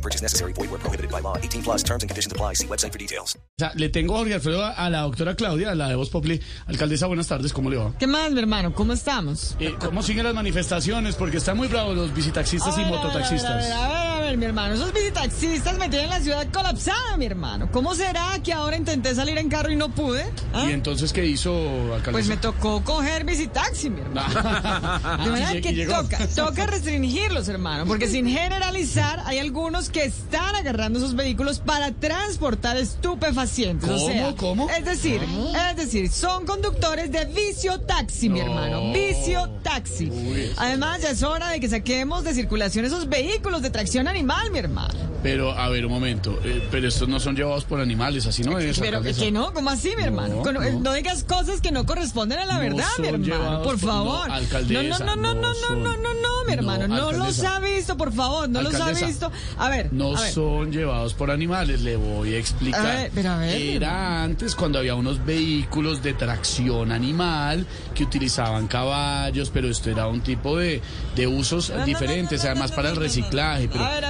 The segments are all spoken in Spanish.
No purchase necessary. Void where prohibited by law. 18 plus terms and conditions apply. See website for details. O sea, le tengo a Jorge Alfredo a la doctora Claudia, la de Voz Populi. Alcaldesa, buenas tardes, ¿cómo le va? ¿Qué más, mi hermano? ¿Cómo estamos? Eh, ¿Cómo siguen las manifestaciones? Porque están muy bravos los visitaxistas y a ver, mototaxistas. A ver, a ver, a ver, mi hermano. Esos visitaxistas me tienen la ciudad colapsada, mi hermano. ¿Cómo será que ahora intenté salir en carro y no pude? ¿Ah? ¿Y entonces qué hizo, alcaldesa? Pues me tocó coger visitaxi, mi hermano. De verdad Y- que toca, toca restringirlos, hermano, porque sin generalizar hay algunos que están agarrando esos vehículos para transportar estupefacientes. o ¿Cómo? sea, ¿Cómo? Es decir, es decir, son conductores de vicio taxi, mi No. hermano, vicio taxi. Uy. Además, ya es hora de que saquemos de circulación esos vehículos de tracción animal, mi hermano. Pero, a ver, un momento. eh, pero estos no son llevados por animales, así no es, Pero alcaldesa. que no, ¿cómo así, mi hermano? No, Con- eh, no. no digas cosas que no corresponden a la No verdad, mi hermano. Por favor. no, no, no, no, no no, no, son. no, no, no, mi No, hermano. No los ha visto, por favor. No los ha visto. A ver, No a ver. son llevados por animales, le voy a explicar. A ver, pero a ver. Era antes cuando había unos vehículos de tracción animal que utilizaban caballos, pero esto era un tipo de, de usos diferentes, además para el reciclaje. Pero A ver, a ver,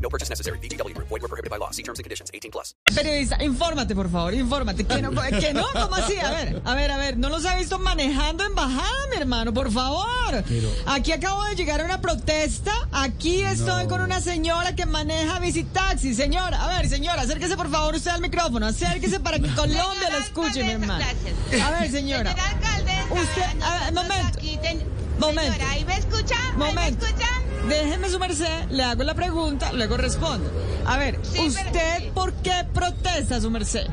No purchase necessary. Group. Void were prohibited by law. See terms and conditions. 18 plus. Periodista, infórmate, por favor, infórmate. Que no, ¿cómo así? A ver, a ver, a ver, no los ha visto manejando en bajada, mi hermano, por favor. Aquí acabo de llegar a una protesta. Aquí estoy con una señora que maneja visitaxi. Señora, a ver, señora, acérquese por favor usted al micrófono. Acérquese para que Colombia lo escuche, mi hermano. A ver, señora. Usted, a ver, momento. Momento. Señora, ¿ahí me escucha? ¿Ahí me Momento. escucha? Déjeme su merced, le hago la pregunta, luego responde. A ver, Sí, ¿usted por qué protesta, su merced?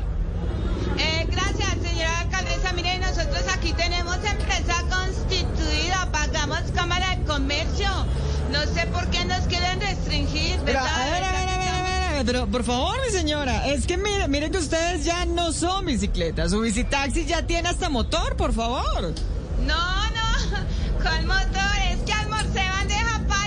Eh, gracias, señora alcaldesa. Mire, nosotros aquí tenemos empresa constituida, pagamos Cámara de Comercio. No sé por qué nos quieren restringir, Pero, ¿verdad? a ver, a ver, a ver, a ver, a ver, pero por favor, mi señora, es que mire, mire que ustedes ya no son bicicletas, su bicitaxi ya tiene hasta motor, por favor. No, no, con motor, es que.